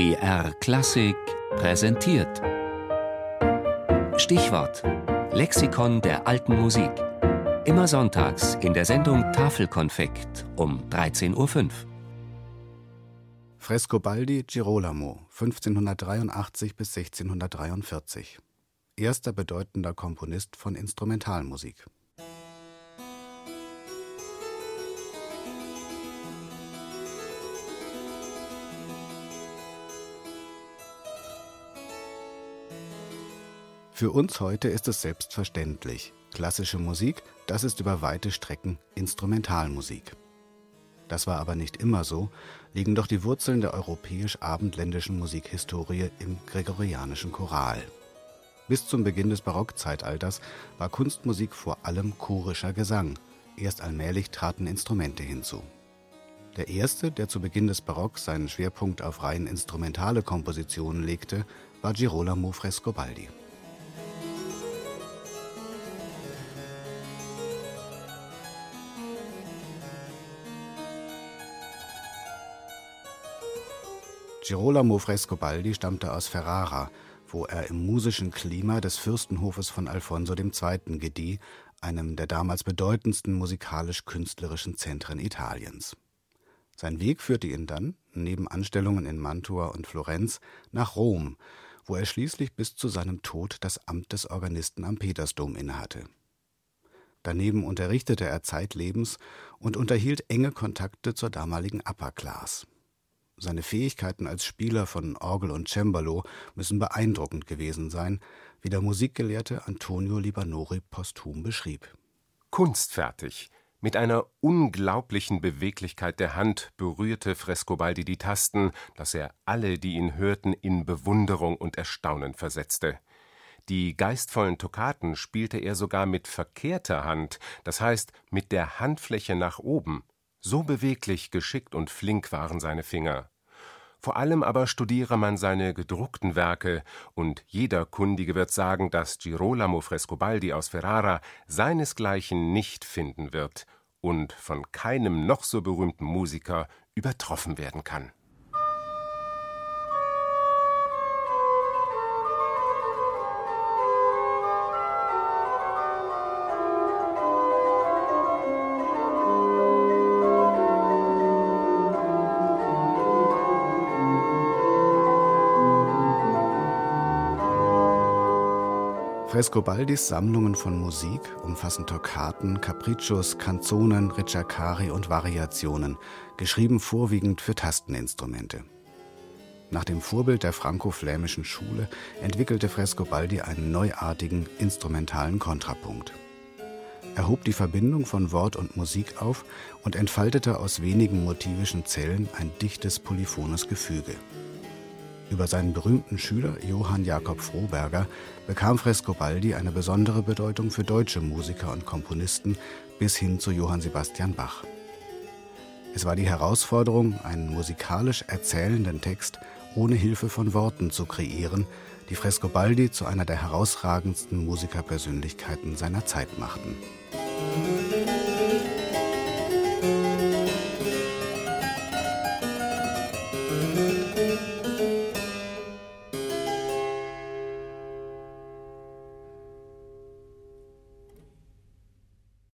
BR Klassik präsentiert. Stichwort: Lexikon der alten Musik. Immer sonntags in der Sendung Tafelkonfekt um 13.05 Uhr. Frescobaldi Girolamo, 1583 bis 1643. Erster bedeutender Komponist von Instrumentalmusik. Für uns heute ist es selbstverständlich. Klassische Musik, das ist über weite Strecken Instrumentalmusik. Das war aber nicht immer so, liegen doch die Wurzeln der europäisch-abendländischen Musikhistorie im gregorianischen Choral. Bis zum Beginn des Barockzeitalters war Kunstmusik vor allem chorischer Gesang, erst allmählich traten Instrumente hinzu. Der erste, der zu Beginn des Barocks seinen Schwerpunkt auf rein instrumentale Kompositionen legte, war Girolamo Frescobaldi Girolamo Frescobaldi stammte aus Ferrara, wo er im musischen Klima des Fürstenhofes von Alfonso II. gedieh, einem der damals bedeutendsten musikalisch-künstlerischen Zentren Italiens. Sein Weg führte ihn dann, neben Anstellungen in Mantua und Florenz, nach Rom, wo er schließlich bis zu seinem Tod das Amt des Organisten am Petersdom innehatte. Daneben unterrichtete er zeitlebens und unterhielt enge Kontakte zur damaligen Upper Class. Seine Fähigkeiten als Spieler von Orgel und Cembalo müssen beeindruckend gewesen sein, wie der Musikgelehrte Antonio Libanori posthum beschrieb. Kunstfertig, mit einer unglaublichen Beweglichkeit der Hand berührte Frescobaldi die Tasten, dass er alle, die ihn hörten, in Bewunderung und Erstaunen versetzte. Die geistvollen Toccaten spielte er sogar mit verkehrter Hand, das heißt mit der Handfläche nach oben. So beweglich, geschickt und flink waren seine Finger. Vor allem aber studiere man seine gedruckten Werke, und jeder Kundige wird sagen, dass Girolamo Frescobaldi aus Ferrara seinesgleichen nicht finden wird und von keinem noch so berühmten Musiker übertroffen werden kann Frescobaldis Sammlungen von Musik umfassen Toccaten, Capriccios, Canzonen, Ricercari und Variationen, geschrieben vorwiegend für Tasteninstrumente. Nach dem Vorbild der franco-flämischen Schule entwickelte Frescobaldi einen neuartigen instrumentalen Kontrapunkt. Er hob die Verbindung von Wort und Musik auf und entfaltete aus wenigen motivischen Zellen ein dichtes polyphones Gefüge. Über seinen berühmten Schüler Johann Jakob Froberger bekam Frescobaldi eine besondere Bedeutung für deutsche Musiker und Komponisten bis hin zu Johann Sebastian Bach. Es war die Herausforderung, einen musikalisch erzählenden Text ohne Hilfe von Worten zu kreieren, die Frescobaldi zu einer der herausragendsten Musikerpersönlichkeiten seiner Zeit machten.